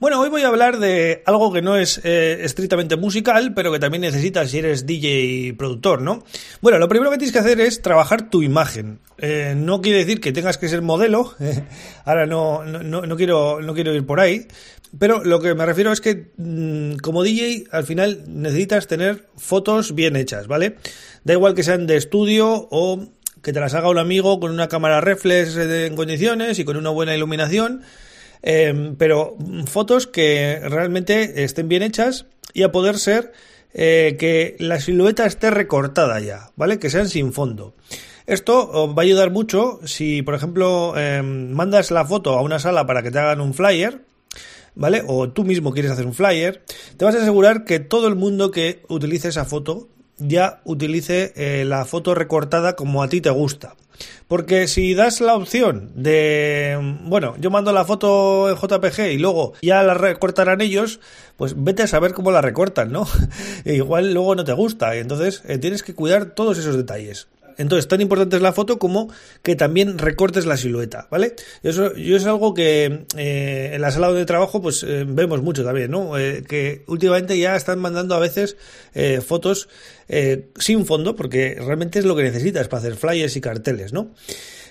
Bueno, hoy voy a hablar de algo que no es eh, estrictamente musical, pero que también necesitas si eres DJ y productor, ¿no? Bueno, lo primero que tienes que hacer es trabajar tu imagen. Eh, no quiere decir que tengas que ser modelo, ahora no, no, no, quiero, no quiero ir por ahí, pero lo que me refiero es que mm, como DJ al final necesitas tener fotos bien hechas, ¿vale? Da igual que sean de estudio o que te las haga un amigo con una cámara reflex en condiciones y con una buena iluminación Em, pero fotos que realmente estén bien hechas y a poder ser eh, que la silueta esté recortada ya, ¿vale? Que sean sin fondo. Esto va a ayudar mucho si, por ejemplo, em, mandas la foto a una sala para que te hagan un flyer, ¿vale? O tú mismo quieres hacer un flyer, te vas a asegurar que todo el mundo que utilice esa foto ya utilice eh, la foto recortada como a ti te gusta. Porque si das la opción de, bueno, yo mando la foto en JPG y luego ya la recortarán ellos, pues vete a saber cómo la recortan, ¿no? Igual luego no te gusta. Entonces eh, tienes que cuidar todos esos detalles. Entonces, tan importante es la foto como que también recortes la silueta, ¿vale? Eso, yo es algo que eh, en la sala de trabajo pues eh, vemos mucho también, ¿no? Eh, que últimamente ya están mandando a veces fotos sin fondo porque realmente es lo que necesitas para hacer flyers y carteles, ¿no?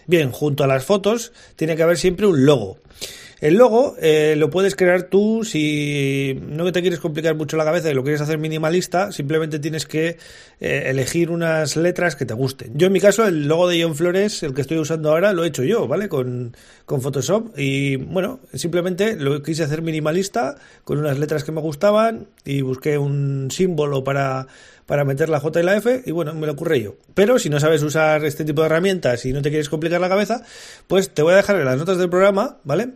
Bien, junto a las fotos tiene que haber siempre un logo. El logo eh, lo puedes crear tú si no te quieres complicar mucho la cabeza y lo quieres hacer minimalista, simplemente tienes que eh, elegir unas letras que te gusten. Yo en mi caso el logo de John Flores, el que estoy usando ahora, lo he hecho yo, ¿vale? Con, con Photoshop y bueno, simplemente lo quise hacer minimalista con unas letras que me gustaban y busqué un símbolo para para meter la J y la F y bueno, me lo ocurre yo. Pero si no sabes usar este tipo de herramientas y no te quieres complicar la cabeza, pues te voy a dejar en las notas del programa, ¿vale?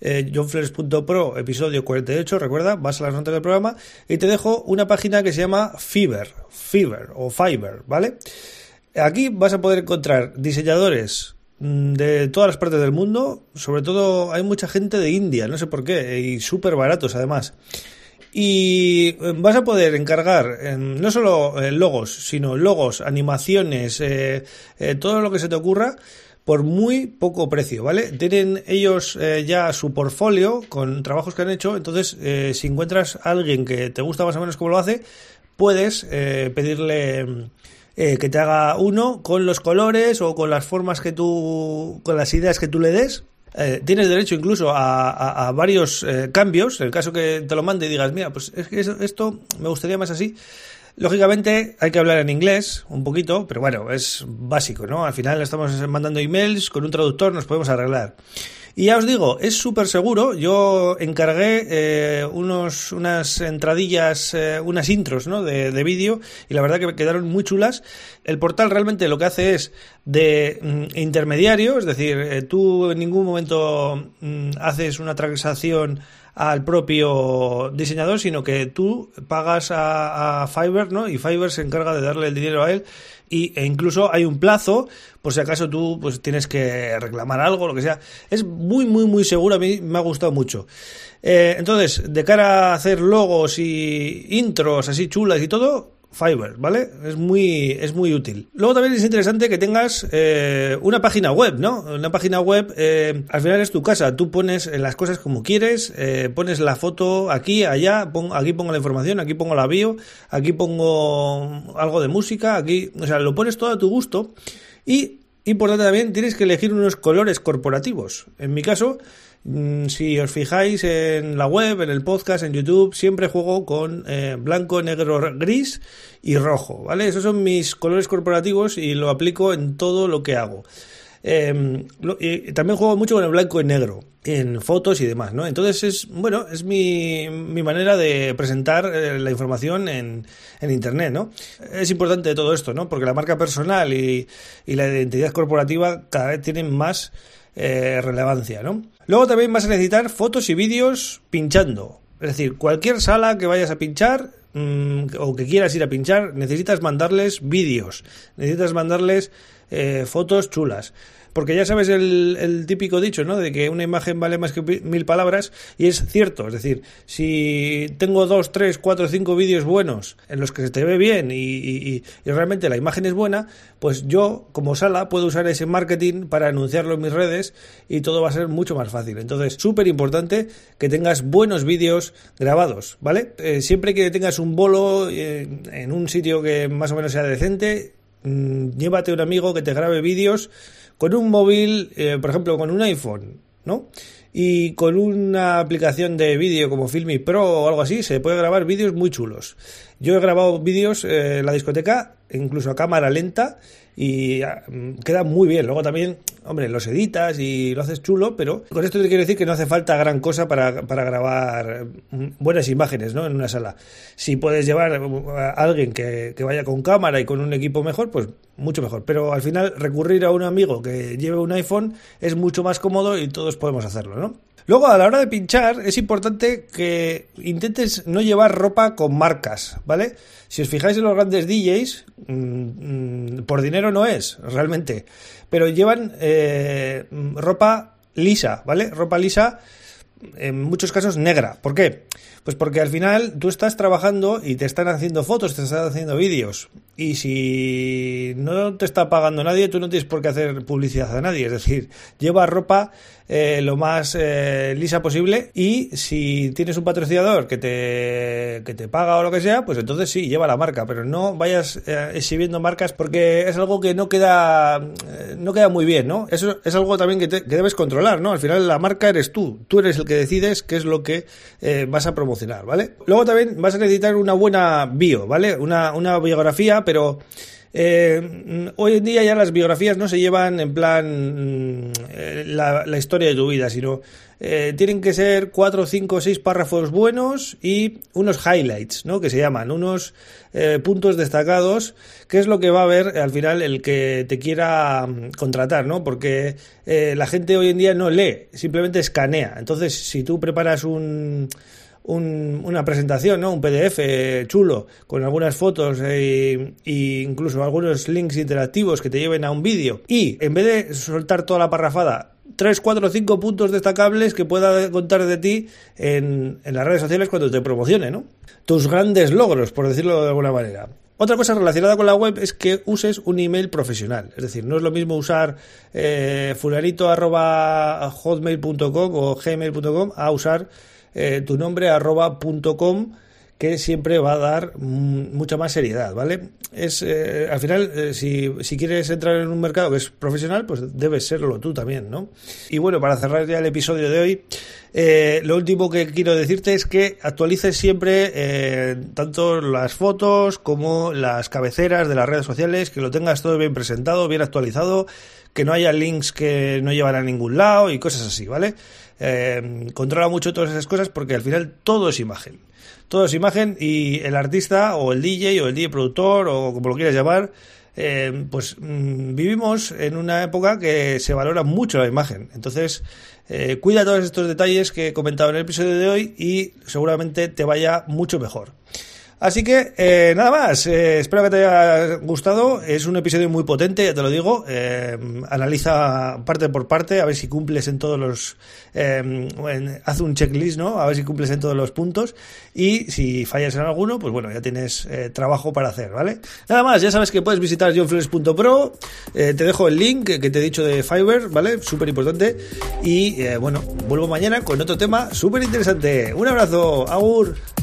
Eh, johnflores.pro, episodio 48, recuerda, vas a las notas del programa y te dejo una página que se llama Fiverr, Fiverr o Fiverr, ¿vale? Aquí vas a poder encontrar diseñadores mm, de todas las partes del mundo, sobre todo hay mucha gente de India, no sé por qué, y súper baratos además. Y eh, vas a poder encargar em, no solo eh, logos, sino logos, animaciones, eh, todo lo que se te ocurra por muy poco precio, ¿vale? Tienen ellos ya su portfolio con trabajos que han hecho, entonces si encuentras a alguien que te gusta más o menos como lo hace, puedes pedirle que te haga uno con los colores o con las formas que tú, con las ideas que tú le des eh, tienes derecho incluso a, varios eh, cambios, en el caso que te lo mande y digas, mira, pues es que esto me gustaría más así. Lógicamente hay que hablar en inglés un poquito, pero bueno, es básico, ¿no? Al final estamos mandando emails, con un traductor nos podemos arreglar. Y ya os digo, es súper seguro. Yo encargué eh, unos, unas entradillas, eh, unas intros ¿no? de, de vídeo y la verdad que quedaron muy chulas. El portal realmente lo que hace es de mm, intermediario, es decir, eh, tú en ningún momento mm, haces una transacción al propio diseñador, sino que tú pagas a, a, Fiverr, ¿no? Y Fiverr se encarga de darle el dinero a él y, e incluso hay un plazo por si acaso tú pues tienes que reclamar algo, lo que sea. Es muy, muy, muy seguro, a mí me ha gustado mucho. Eh, entonces, de cara a hacer logos y intros así chulas y todo, Fiverr, ¿vale? Es muy, es muy útil. Luego también es interesante que tengas eh, una página web, ¿no? Una página web, eh, al final es tu casa, tú pones las cosas como quieres, eh, pones la foto aquí, allá, aquí pongo la información, aquí pongo la bio, aquí pongo algo de música, aquí, o sea, lo pones todo a tu gusto y importante también, tienes que elegir unos colores corporativos. En mi caso, si os fijáis en la web, en el podcast, en YouTube, siempre juego con eh, blanco, negro, gris y rojo, ¿vale? Esos son mis colores corporativos y lo aplico en todo lo que hago. Em, también juego mucho con el blanco y negro en fotos y demás, ¿no? Entonces es, bueno, es mi, mi manera de presentar eh, la información en, en, Internet, ¿no? Es importante todo esto, ¿no? Porque la marca personal y, y la identidad corporativa cada vez tienen más eh, relevancia, ¿no? Luego también vas a necesitar fotos y vídeos pinchando. Es decir, cualquier sala que vayas a pinchar, mm, o que quieras ir a pinchar, necesitas mandarles vídeos, necesitas mandarles eh, fotos chulas. Porque ya sabes el, típico dicho, ¿no? De que una imagen vale más que mil palabras, y es cierto. Es decir, si tengo dos, tres, cuatro, cinco vídeos buenos en los que se te ve bien y, realmente la imagen es buena, pues yo, como sala, puedo usar ese marketing para anunciarlo en mis redes y todo va a ser mucho más fácil. Entonces, súper importante que tengas buenos vídeos grabados, ¿vale? Eh, siempre que tengas un bolo eh, en un sitio que más o menos sea decente, mm, llévate un amigo que te grabe vídeos con un móvil, eh, por ejemplo, con un iPhone, ¿no? Y con una aplicación de vídeo como Filmi Pro o algo así, se puede grabar vídeos muy chulos. Yo he grabado vídeos eh, en la discoteca, incluso a cámara lenta, y ah, mm, queda muy bien. Luego también, hombre, los editas y lo haces chulo, pero con esto te quiero decir que no hace falta gran cosa para, para grabar mm, buenas imágenes ¿no? en una sala. Si puedes llevar a alguien que, que vaya con cámara y con un equipo mejor, pues mucho mejor. Pero al final recurrir a un amigo que lleve un iPhone es mucho más cómodo y todos podemos hacerlo, ¿no? Luego, a la hora de pinchar, es importante que intentes no llevar ropa con marcas, ¿vale? Si os fijáis en los grandes DJs, mm, mm, por dinero no es, realmente, pero llevan eh, ropa lisa, ¿vale? Ropa lisa, en muchos casos negra. ¿Por qué? Pues porque al final tú estás trabajando y te están haciendo fotos, te están haciendo vídeos. Y si no te está pagando nadie, tú no tienes por qué hacer publicidad a nadie. Es decir, lleva ropa eh, lo más eh, lisa posible y si tienes un patrocinador que te, que te paga o lo que sea, pues entonces sí, lleva la marca. Pero no vayas eh, exhibiendo marcas porque es algo que no queda, no queda muy bien, ¿no? Eso es algo también que, que, debes controlar, ¿no? Al final la marca eres tú. Tú eres el que decides qué es lo que vas a promover ¿vale? Luego también vas a necesitar una buena bio, ¿vale? Una, una biografía, pero eh, hoy en día ya las biografías no se llevan en plan mm, eh, la, historia de tu vida, sino eh, tienen que ser cuatro, cinco, seis párrafos buenos y unos highlights, ¿no? Que se llaman, unos puntos destacados, que es lo que va a ver al final el que te quiera mm, contratar, ¿no? Porque la gente hoy en día no lee, simplemente escanea. Entonces, si tú preparas un una presentación, ¿no? Un PDF chulo con algunas fotos e, incluso algunos links interactivos que te lleven a un vídeo. Y en vez de soltar toda la parrafada, 3, 4, 5 puntos destacables que pueda contar de ti en, en las redes sociales cuando te promocione, ¿no? Tus grandes logros, por decirlo de alguna manera. Otra cosa relacionada con la web es que uses un email profesional. Es decir, no es lo mismo usar eh, fulanito.hotmail.com o gmail.com a usar eh, tu nombre arroba punto com que siempre va a dar mucha más seriedad, ¿vale? Es eh, al final eh, si, quieres entrar en un mercado que es profesional, pues debes serlo tú también, ¿no? Y bueno, para cerrar ya el episodio de hoy, lo último que quiero decirte es que actualices siempre tanto las fotos como las cabeceras de las redes sociales, que lo tengas todo bien presentado, bien actualizado, que no haya links que no llevan a ningún lado y cosas así, ¿vale? Eh, controla mucho todas esas cosas porque al final todo es imagen. Todo es imagen y el artista o el DJ o el DJ productor o como lo quieras llamar, eh, pues mm, vivimos en una época que se valora mucho la imagen. Entonces, eh, cuida todos estos detalles que he comentado en el episodio de hoy y seguramente te vaya mucho mejor. Así que eh, nada más, eh, espero que te haya gustado. Es un episodio muy potente, ya te lo digo. Eh, analiza parte por parte, a ver si cumples en todos los. haz un checklist, ¿no? A ver si cumples en todos los puntos. Y si fallas en alguno, pues bueno, ya tienes trabajo para hacer, ¿vale? Nada más, ya sabes que puedes visitar johnflores.pro. te dejo el link que te he dicho de Fiverr, ¿vale? Súper importante. Y bueno, vuelvo mañana con otro tema súper interesante. Un abrazo, Agur.